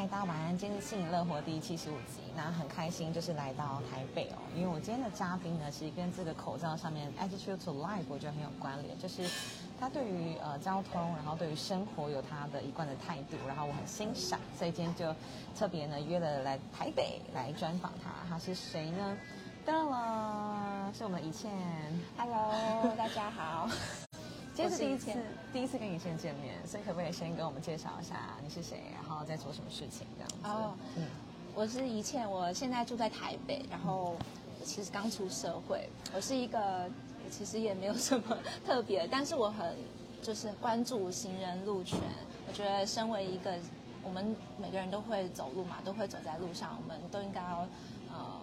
嗨，大家晚安，今天是《幸乐活》第七十五集，那很开心就是来到台北哦，因为我今天的嘉宾呢，其实跟这个口罩上面 attitude to life 我觉得很有关联，就是他对于呃交通，然后对于生活有他的一贯的态度，然后我很欣赏，所以今天就特别呢约了来台北来专访他，他是谁呢？当了，是我们的一倩，Hello，大家好。今天是第一次第一次跟以倩见面，所以可不可以先跟我们介绍一下你是谁，然后在做什么事情这样子？哦，嗯，我是一倩，我现在住在台北，然后其实刚出社会，我是一个其实也没有什么特别，但是我很就是关注行人路权。我觉得身为一个我们每个人都会走路嘛，都会走在路上，我们都应该要呃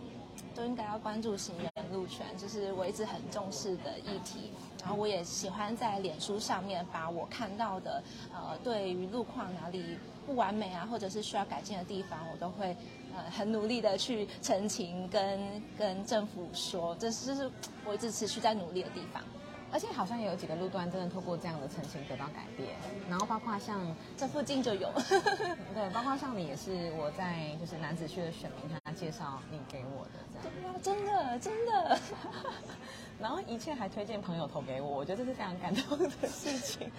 都应该要关注行人路权，就是我一直很重视的议题。然后我也喜欢在脸书上面把我看到的，呃，对于路况哪里不完美啊，或者是需要改进的地方，我都会呃很努力的去澄清，跟跟政府说，这是是我一直持续在努力的地方。而且好像也有几个路段真的透过这样的澄清得到改变，然后包括像这附近就有，对，包括像你也是我在就是男子区的选民，他介绍你给我的这样。真的真的。然后一切还推荐朋友投给我，我觉得这是非常感动的事情。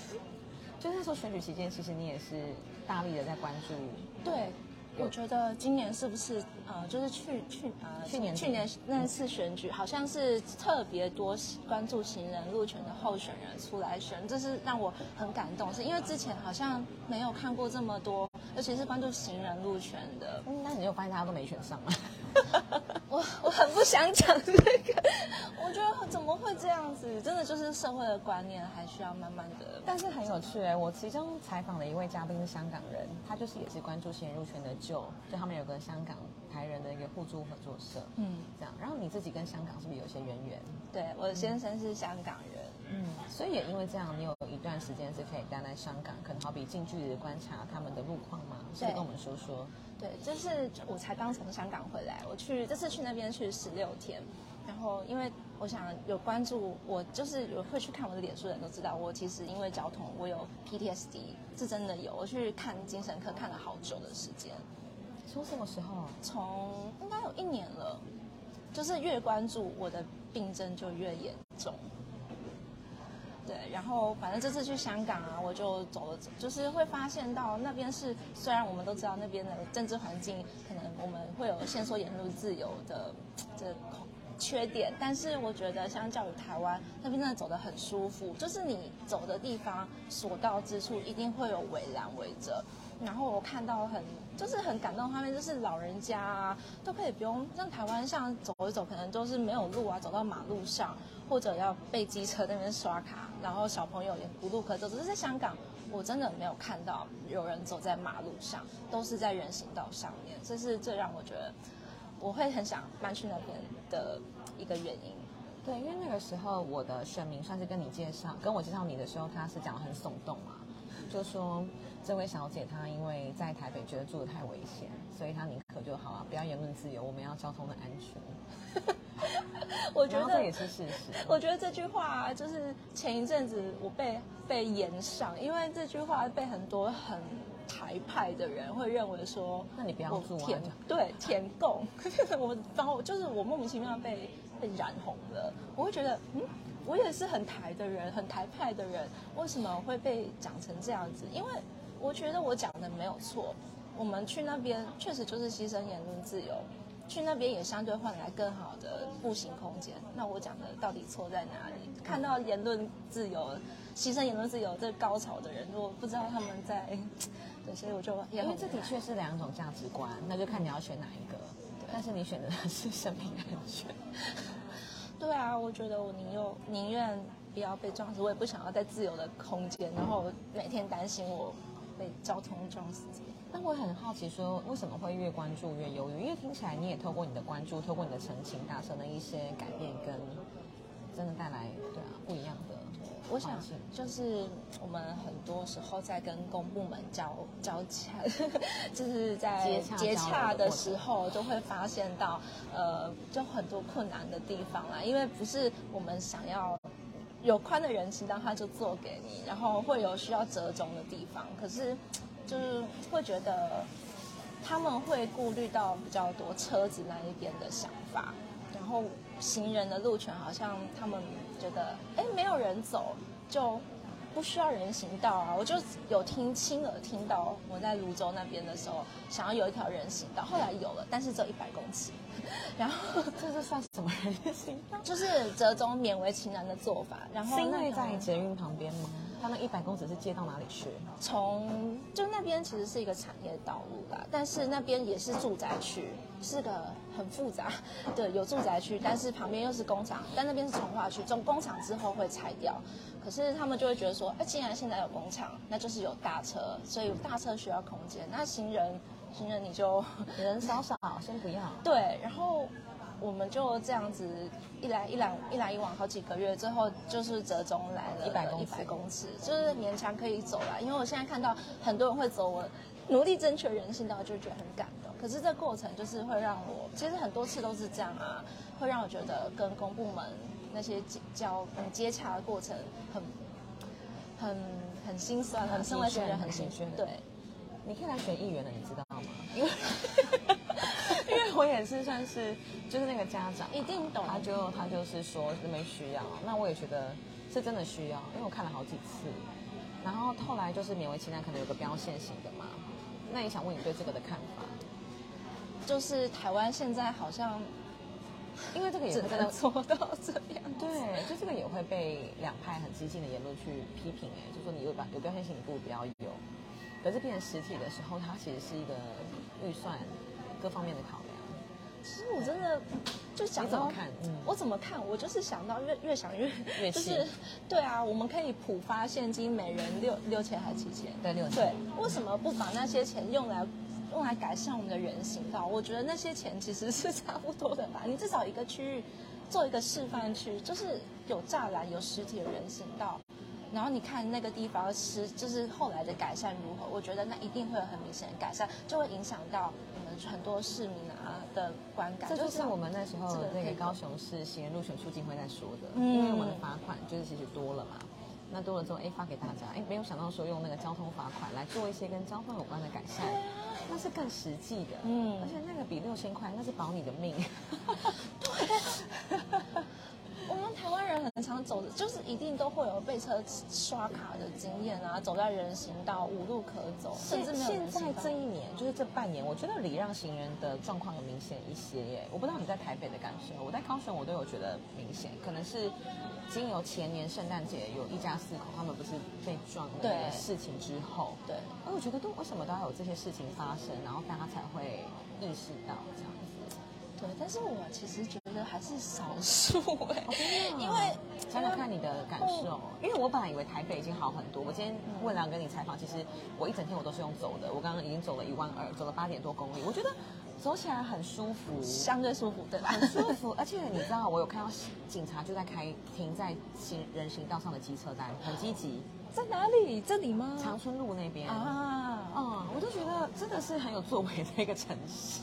就是说选举期间，其实你也是大力的在关注。对，我觉得今年是不是呃，就是去去呃去年去年那次选举，好像是特别多关注行人路权的候选人出来选，这是让我很感动，是因为之前好像没有看过这么多，尤其是关注行人路权的。那你有发现大家都没选上吗？我我很不想讲这个，我觉得怎么会这样子？真的就是社会的观念还需要慢慢的。但是很有趣哎，我其中采访的一位嘉宾是香港人，他就是也是关注新入圈的旧，就他们有个香港互助合作社，嗯，这样。然后你自己跟香港是不是有些渊源？对，我的先生是香港人，嗯，所以也因为这样，你有一段时间是可以待在香港，可能好比近距离的观察他们的路况嘛？可以跟我们说说。对，就是我才刚从香港回来，我去这次去那边去十六天，然后因为我想有关注我，就是有会去看我的脸书的人都知道，我其实因为交通我有 PTSD，是真的有，我去看精神科看了好久的时间。从什么时候？从应该有一年了，就是越关注我的病症就越严重。对，然后反正这次去香港啊，我就走了走，就是会发现到那边是，虽然我们都知道那边的政治环境可能我们会有限缩言论自由的这缺点，但是我觉得相较于台湾那边真的走得很舒服，就是你走的地方所到之处一定会有围栏围着。然后我看到很就是很感动的画面，就是老人家啊都可以不用像台湾像走一走，可能都是没有路啊，走到马路上或者要被机车那边刷卡，然后小朋友也无路可走。只是在香港，我真的没有看到有人走在马路上，都是在人行道上面，这是最让我觉得我会很想搬去那边的一个原因。对，因为那个时候我的选民算是跟你介绍，跟我介绍你的时候，他是讲很耸动嘛。就说这位小姐她因为在台北觉得住的太危险，所以她宁可就好了，不要言论自由，我们要交通的安全。我觉得这也是事实。我觉得这句话就是前一阵子我被被延上，因为这句话被很多很台派的人会认为说，那你不要做啊？对，填供。我然后就是我莫名其妙被被染红了，我会觉得嗯。我也是很台的人，很台派的人，为什么会被讲成这样子？因为我觉得我讲的没有错，我们去那边确实就是牺牲言论自由，去那边也相对换来更好的步行空间。那我讲的到底错在哪里？看到言论自由、牺牲言论自由这高潮的人，我不知道他们在，对，所以我就因为这的确是两种价值观，那就看你要选哪一个。但是你选择的是生命安全。对啊，我觉得我宁愿宁愿不要被撞死，我也不想要在自由的空间，然后每天担心我被交通撞死。那我很好奇，说为什么会越关注越忧郁？因为听起来你也透过你的关注，透过你的澄清，达成了一些改变，跟真的带来对啊不一样的。我想就是我们很多时候在跟公部门交交洽，就是在接洽的时候，就会发现到呃，就很多困难的地方啦。因为不是我们想要有宽的人行道，他就做给你，然后会有需要折中的地方。可是就是会觉得他们会顾虑到比较多车子那一边的想法，然后行人的路权好像他们觉得哎没有人走就不需要人行道啊。我就有听亲耳听到我在泸州那边的时候，想要有一条人行道，后来有了，但是只有一百公尺。然后这是算什么人行道？就是折中勉为其难的做法。然后是因为在捷运旁边吗？他那一百公尺是接到哪里去？从就那边其实是一个产业道路啦，但是那边也是住宅区，是个很复杂，对，有住宅区，但是旁边又是工厂，但那边是从化区，从工厂之后会拆掉，可是他们就会觉得说，哎，既然现在有工厂，那就是有大车，所以大车需要空间，那行人行人你就 人少少，先不要。对，然后我们就这样子一来一来一来一往好几个月，最后就是折中来了100公尺一百公尺，就是勉强可以走了。因为我现在看到很多人会走，我努力争取人行道，就觉得很感动。可是这过程就是会让我，其实很多次都是这样啊，会让我觉得跟公部门那些交嗯接洽的过程很很很心酸，很身为学人很很心酸对。你可以来选议员的，你知道吗？因为 因为我也是算是就是那个家长，一定懂他就他就是说是没需要，那我也觉得是真的需要，因为我看了好几次，然后后来就是勉为其难，可能有个标线型的嘛。那也想问你对这个的看法，就是台湾现在好像因为这个也真的能做到这样。对，就这个也会被两派很激进的言论去批评，哎，就说你有把有标线性，你不如不要有。可是变成实体的时候，它其实是一个预算各方面的考量。其实我真的就想到怎么看？嗯，我怎么看？我就是想到越越想越越气就是对啊，我们可以普发现金，每人六六千还七千？对六千对，为什么不把那些钱用来用来改善我们的人行道？我觉得那些钱其实是差不多的吧。你至少一个区域做一个示范区，就是有栅栏、有实体的人行道。然后你看那个地方是就是后来的改善如何？我觉得那一定会有很明显的改善，就会影响到我们很多市民啊的观感。这就是我们那时候那个高雄市行人路权促进会在说的，嗯因为我们的罚款就是其实多了嘛。那多了之后，哎，发给大家，哎，没有想到说用那个交通罚款来做一些跟交通有关的改善，那是更实际的。嗯而且那个比六千块，那是保你的命。我们台湾人很常走的，就是一定都会有被车刷卡的经验啊，走在人行道无路可走，甚至没有现在这一年，就是这半年，我觉得礼让行人的状况有明显一些耶。我不知道你在台北的感受，我在高雄我都有觉得明显，可能是经由前年圣诞节有一家四口他们不是被撞的事情之后，对。而我觉得都为什么都要有这些事情发生，然后大家才会意识到这样子。对，但是我其实觉得还是少数哎、哦因为想想看你的感受，因为我本来以为台北已经好很多。我今天为了跟你采访，其实我一整天我都是用走的，我刚刚已经走了一万二，走了八点多公里，我觉得走起来很舒服，相对舒服，对吧？很舒服。而且你知道，我有看到警察就在开停在行人行道上的机车单，很积极。在哪里？这里吗？长春路那边啊，嗯，我就觉得真的是很有作为的一个城市。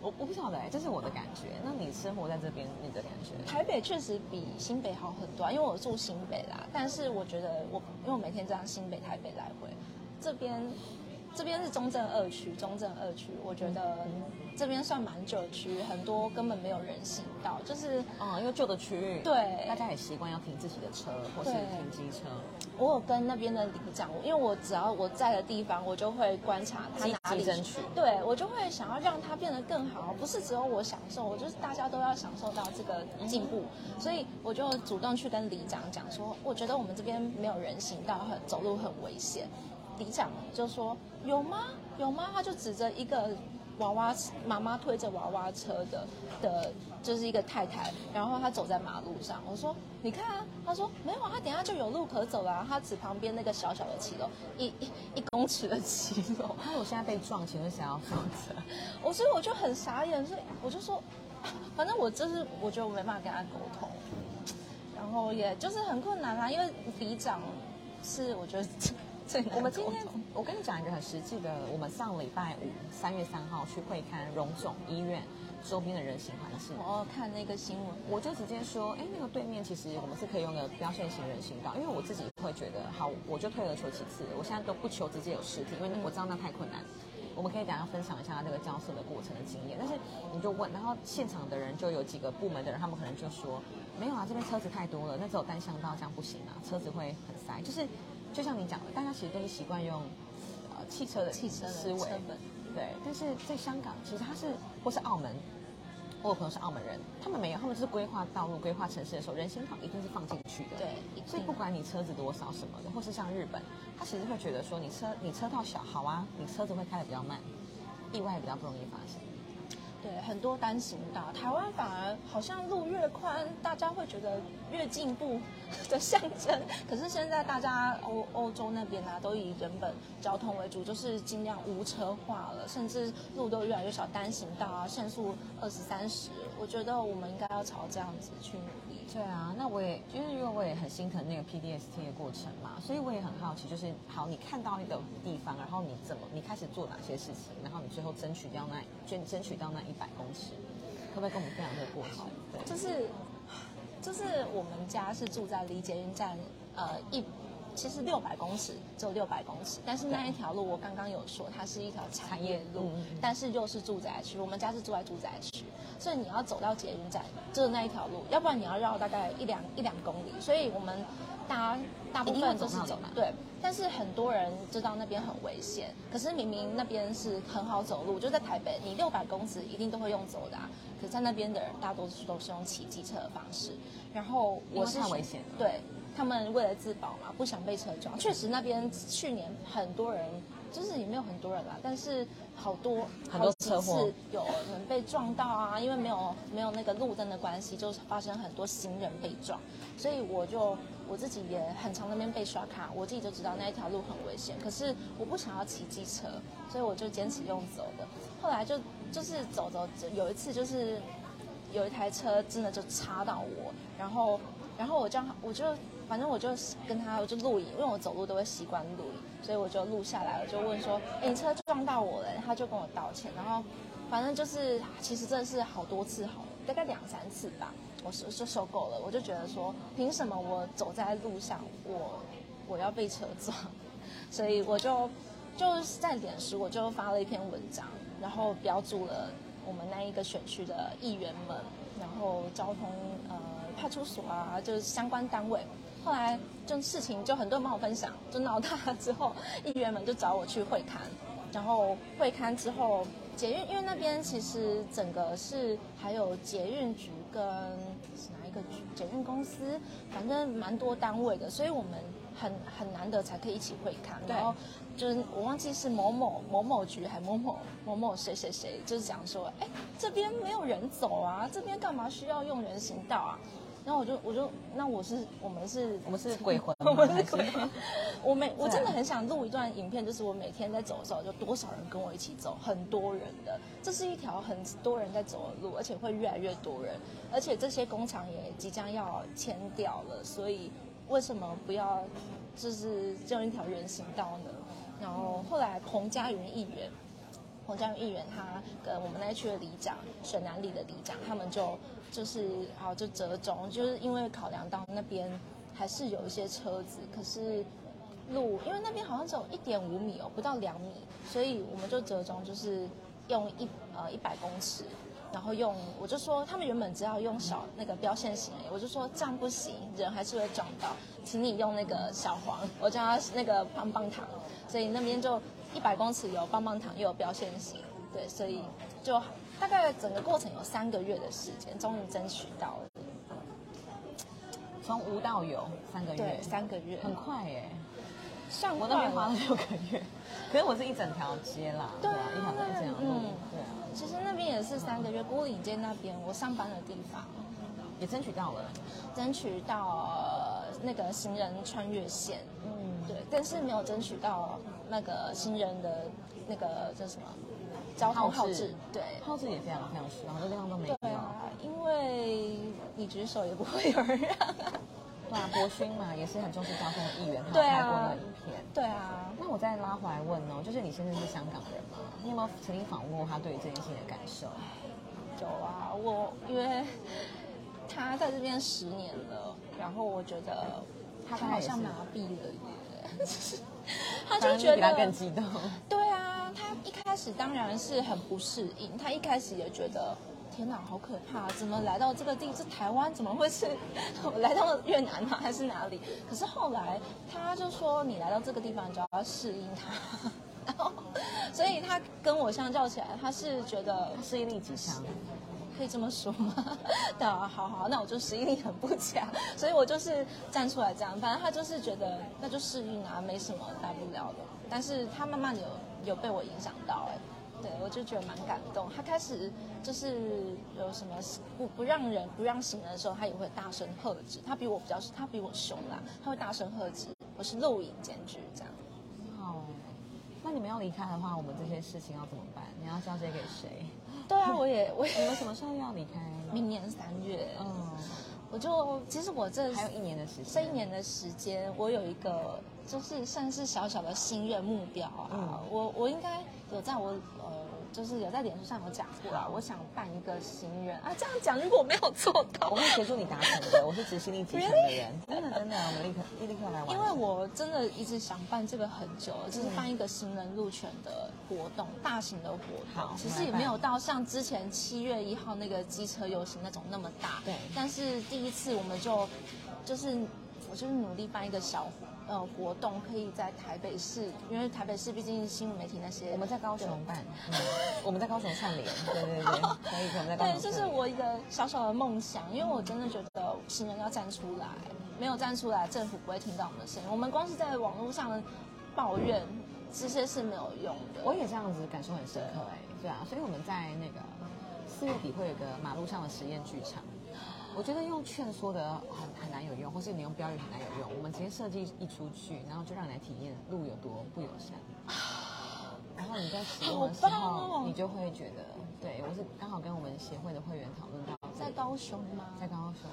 我我不晓得，这是我的感觉。那你生活在这边，你的感觉？台北确实比新北好很多、因为我住新北啦。但是我觉得我因为我每天这样新北台北来回，这边这边是中正二区，中正二区，我觉得这边算蛮旧区，很多根本没有人行道，就是嗯，因为旧的区域，对。大家也习惯要停自己的车或是停机车。我有跟那边的里长，因为我只要我在的地方，我就会观察他积哪里极争取。对我就会想要让它变得更好，不是只有我享受，我就是大家都要享受到这个进步，所以我就主动去跟里长讲说，我觉得我们这边没有人行道，很走路很危险。里长就说有吗？有吗？他就指着一个娃娃妈妈推着娃娃车的的，就是一个太太，然后她走在马路上。我说你看啊，他说没有啊，他等下就有路可走了、啊。他指旁边那个小小的骑楼，一一一公尺的骑楼。他说我现在被撞，请问想要负责？我所以我就很傻眼，所以我就说，反正我就是我觉得我没办法跟他沟通，然后也就是很困难啦，因为里长是我觉得最难我们今天。我跟你讲一个很实际的，我们上礼拜五三月三号去会看荣总医院周边的人行环视。我看那个新闻，我就直接说，哎，那个对面其实我们是可以用个标线型人行道，因为我自己会觉得，好，我就退而求其次，我现在都不求直接有实体，因为我知道那太困难。我们可以等下分享一下那个交涉的过程的经验，但是你就问，然后现场的人就有几个部门的人，他们可能就说，没有啊，这边车子太多了，那只有单向道，这样不行啊，车子会很塞。就是就像你讲的，大家其实都是习惯用呃汽车的汽车的思维，对，但是在香港，其实它是或是澳门，我有朋友是澳门人，他们没有，他们就是规划道路、规划城市的时候，人行道一定是放进去的。对所以不管你车子多少什么的，或是像日本，他其实会觉得说你车你车道小，好啊，你车子会开的比较慢，意外比较不容易发生。对，很多单行道，台湾反而好像路越宽，大家会觉得越进步的象征。可是现在大家欧欧洲那边啊，都以人本交通为主，就是尽量无车化了，甚至路都越来越少，单行道啊，限速二十三十。我觉得我们应该要朝这样子去努力。对啊，那我也就是因为我也很心疼那个 PDST 的过程嘛，所以我也很好奇，就是好，你看到一个地方，然后你怎么你开始做哪些事情，然后你最后争取掉那争争取到那一百公尺，可不可以跟我们分享这个过程？对，就是就是我们家是住在离捷运站呃一。其实六百公尺只有六百公尺，但是那一条路我刚刚有说，它是一条产业路，但是又是住宅区。我们家是住在住宅区，所以你要走到捷运站就是那一条路，要不然你要绕大概一两一两公里。所以我们大大部分都是走对，但是很多人知道那边很危险，可是明明那边是很好走路，就在台北，你六百公尺一定都会用走的、啊，可是在那边的人大多数都是用骑机车的方式。然后我是因为太危险了对他们为了自保嘛，不想被车撞。确实那边去年很多人，就是也没有很多人啦，但是好多很多次有人被撞到啊，因为没有没有那个路灯的关系，就是发生很多行人被撞，所以我就我自己也很常那边被刷卡，我自己就知道那一条路很危险，可是我不想要骑机车，所以我就坚持用走的。后来就就是走走，有一次就是有一台车真的就插到我，然后然后我这样我就反正我就跟他我就录影，因为我走路都会习惯录影，所以我就录下来，我就问说，哎，你车撞到我了，他就跟我道歉，然后反正就是其实真的是好多次好，大概两三次吧，我是就受够了，我就觉得说，凭什么我走在路上我我要被车撞？所以我就就是在脸书我就发了一篇文章，然后标注了我们那一个选区的议员们，然后交通呃派出所啊，就是相关单位。后来就事情就很多人帮我分享，就闹大了之后，议员们就找我去会刊，然后会刊之后，捷运因为那边其实整个是还有捷运局跟是哪一个局？捷运公司，反正蛮多单位的，所以我们很很难得才可以一起会刊，然后就是我忘记是某某某某局还某某某某谁谁谁，就是讲说，哎，这边没有人走啊，这边干嘛需要用人行道啊？然后我就我就那我是我们是我们是鬼魂 我？们是鬼魂。我每我真的很想录一段影片，就是我每天在走的时候，就多少人跟我一起走，很多人的。这是一条很多人在走的路，而且会越来越多人，而且这些工厂也即将要迁掉了，所以为什么不要就是用一条人行道呢？然后后来彭佳云议员。彭家云议员他跟我们那一区的里长沈南里的里长，他们就就是好就折中，就是因为考量到那边还是有一些车子，可是路因为那边好像只有一点五米哦，不到两米，所以我们就折中就是用一呃一百公尺，然后用我就说他们原本只要用小那个标线型而已，我就说这样不行，人还是会撞到，请你用那个小黄，我叫他那个棒棒糖，所以那边就一百公尺有棒棒糖又有标线型，对，所以就大概整个过程有三个月的时间，终于争取到了，从无到有三个月，，三个月，很快耶。像我那边花了六个月，可是我是一整条街啦，对啊？一条街这样嗯，对啊，其实那边也是三个月，孤岭街那边我上班的地方，也争取到了。争取到那个行人穿越线，嗯，对，但是没有争取到那个行人的那个叫什么交通号志，对。号志也非常非常少，很多地方都没有。对啊，因为你举手也不会有人让啊。对啊，博勋嘛，也是很重视交通的议员，他拍过那个影片。对啊，那我再拉回来问哦，就是你现在是香港人吗？你有没有曾经访问过他对于这件事情的感受？有啊，我因为他在这边十年了，然后我觉得他好像麻痹了耶，他反就觉得比他更激动。对啊，他一开始当然是很不适应，他一开始也觉得。天哪，好可怕！怎么来到这个地？这台湾怎么会是？我 来到越南吗？还是哪里？可是后来他就说，你来到这个地方，你就要适应它。然后，所以他跟我相较起来，他是觉得适应力极强，可以这么说吗？对啊，好好，那我就适应力很不强，所以我就是站出来这样。反正他就是觉得那就适应啊，没什么大不了的。但是他慢慢有有被我影响到、哎，对我就觉得蛮感动。他开始就是有什么不不让人不让行人的时候，他也会大声喝止。他比我比较他比我凶啦，他会大声喝止。我是录影检举这样。哦。那你们要离开的话，我们这些事情要怎么办？你要交接给谁？对啊，我也我你也们什么时候要离开？明年三月，嗯，我就其实我这还有一年的时间。这一年的时间，我有一个就是算是小小的心愿目标啊。嗯我我应该有在我呃，就是有在脸书上有讲过啊，我想办一个行人啊。这样讲，如果我没有做到我，会协助你达成的。我是执行力极强的人，真的真的，我们立刻立刻来玩。因为我真的一直想办这个很久了，就是办一个行人路权的活动，大型的活动。其实也没有到像之前七月一号那个机车游行那种那么大。对但是第一次我们就就是我就是努力办一个小呃活动，可以在台北市，因为台北市毕竟新闻媒体那些我们在高雄办，嗯我们在高雄串联，对对对，可以，我们在高雄对。这是我一个小小的梦想，因为我真的觉得行人要站出来，没有站出来，政府不会听到我们的声音。我们光是在网络上抱怨，这些是没有用的。我也这样子感受很深刻哎，对啊，所以我们在那个四月底会有一个马路上的实验剧场。我觉得用劝说的很很难有用，或是你用标语很难有用。我们直接设计一出去，然后就让你来体验路有多不友善。然后你在使用的时候，哦你就会觉得，对我是刚好跟我们协会的会员讨论到，在高雄吗？在高雄，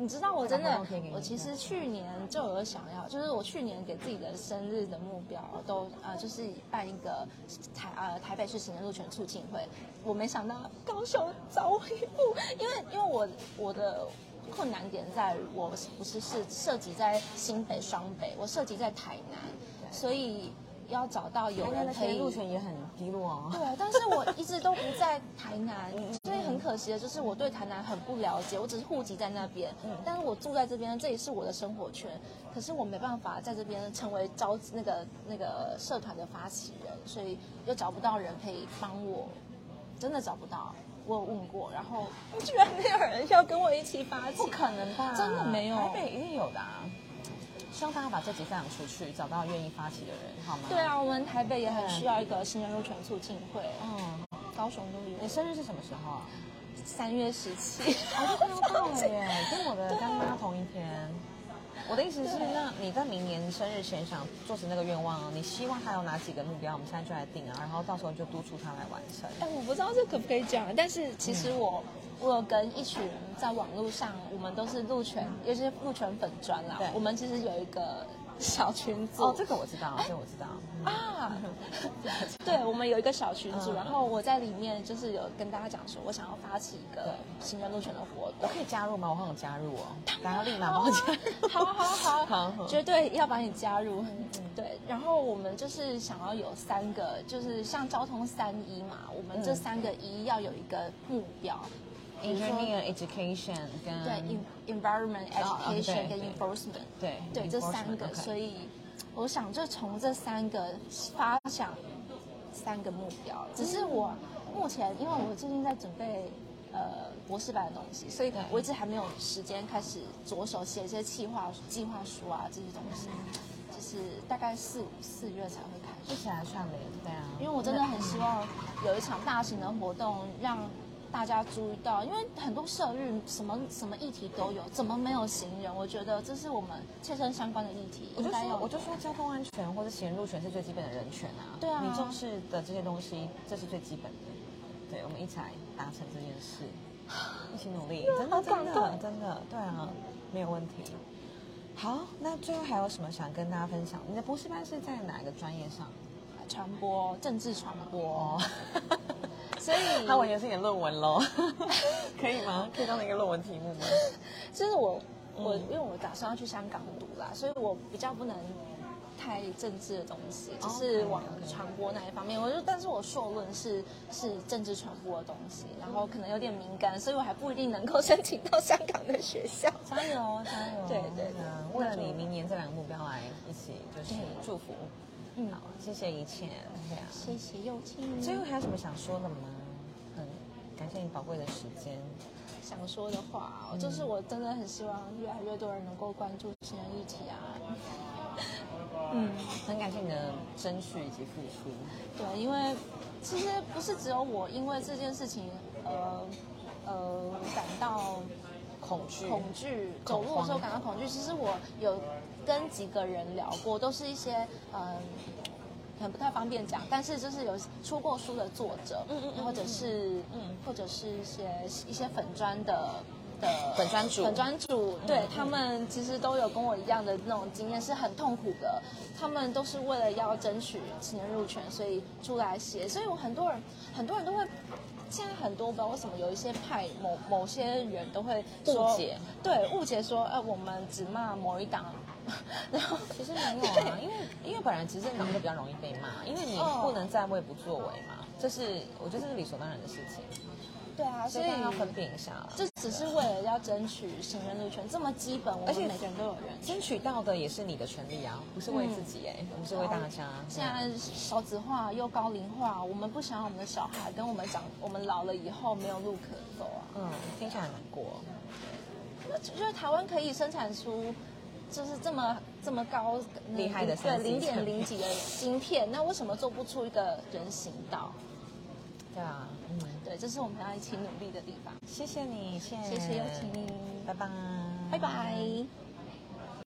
你知道我真的我其实去年就有想要，就是我去年给自己的生日的目标都呃，就是办一个台呃台北市行人路权促进会。我没想到高雄早我一步，因为因为我我的困难点在于我不是是涉及在新北双北，我涉及在台南，所以要找到有人可以路权也很低落哦。对，但是我一直都不在台南，所以很可惜的就是我对台南很不了解，我只是户籍在那边，但是我住在这边，这也是我的生活圈，可是我没办法在这边成为招那个那个社团的发起人，所以又找不到人可以帮我，真的找不到。我有问过，然后居然没有人要跟我一起发起，不可能吧？真的没有台北一定有的、啊。希望大家把这集分享出去，找到愿意发起的人，好吗？对。啊，我们台北也很需要一个新人入权促进会，嗯，高雄都有你。生日是什么时候啊？三月十七，我就快要到了耶，跟我的干妈同一天。我的意思是，那你在明年生日前想做成那个愿望，你希望他有哪几个目标？我们现在就来定啊，然后到时候就督促他来完成。哎，我不知道这可不可以讲，但是其实我、我有跟一群人在网络上，我们都是鹿泉，也就是鹿泉粉专啦。我们其实有一个小群组。哦，这个我知道，这个我知道。啊，对，我们有一个小群组，嗯然后我在里面就是有跟大家讲说，我想要发起一个行人路权的活动。我可以加入吗？我好想加入哦，赶快立马帮我加入。好好好 好好绝对要把你加入。对，然后我们就是想要有三个，就是像交通三一嘛，我们这嗯三个一要有一个目标。Engineer education 跟对，en environment education 跟对 enforcement，对对这三个，所以我想就从这三个发想三个目标。只是我目前因为我最近在准备呃博士班的东西，所以我一直还没有时间开始着手写一些计划计划书啊这些东西，就是大概四五四月才会开始一。起来串联，对啊。因为我真的很希望有一场大型的活动，让大家注意到，因为很多社运什么什么议题都有，怎么没有行人？我觉得这是我们切身相关的议题，我就说，我就说交通安全或者行人路权是最基本的人权啊。对啊你重视的这些东西，这是最基本的。对，我们一起来达成这件事，一起努力，真的真的真的，对啊。没有问题。好，那最后还有什么想跟大家分享？你的博士班是在哪个专业上？传播、政治传播，哦，所以他完全是你的论文喽，可以吗？可以当一个论文题目吗？就是我我嗯因为我打算要去香港读啦，所以我比较不能太政治的东西，就是往传播那一方面。我就但是我硕论是是政治传播的东西，然后可能有点敏感，所以我还不一定能够申请到香港的学校。加油，加油！对对对嗯为了你明年这两个目标来一起就是祝福。嗯好，谢谢一切，对啊。谢谢又青。最后还有什么想说的吗？很感谢你宝贵的时间。想说的话、哦，就是我真的很希望越来越多人能够关注新人议题啊。嗯，很感谢你的争取以及付出。对，因为其实不是只有我因为这件事情，呃呃感到恐惧，恐惧，走路的时候感到恐惧。其实我有跟几个人聊过，都是一些嗯。很不太方便讲，但是就是有出过书的作者，嗯嗯嗯或者是嗯或者是一些一些粉砖的的粉砖主粉砖主，对嗯他们其实都有跟我一样的那种经验，是很痛苦的。他们都是为了要争取青年入权，所以出来写。所以我很多人很多人都会。现在很多不知道为什么有一些派某某些人都会误解，对误解说，呃，我们只骂某一党，然后其实没有啊，因为因为本来执政党就比较容易被骂，因为你不能站位不作为嘛，这是我觉得这是理所当然的事情，对啊，所以要分辨一下。这只是为了要争取行人路权，这么基本，我而且们每个人都有人。争取到的也是你的权利啊，不是为自己哎、不是为大家。现在少子化又高龄化，我们不想让我们的小孩跟我们长，我们老了以后没有路可走啊。嗯，听起来很难过。那就是台湾可以生产出就是这么这么高厉害的对 3C 零点零几的芯片，那为什么做不出一个人行道？对啊，嗯，对，这是我们要一起努力的地方。谢谢你，谢谢谢有请你，拜拜，拜拜。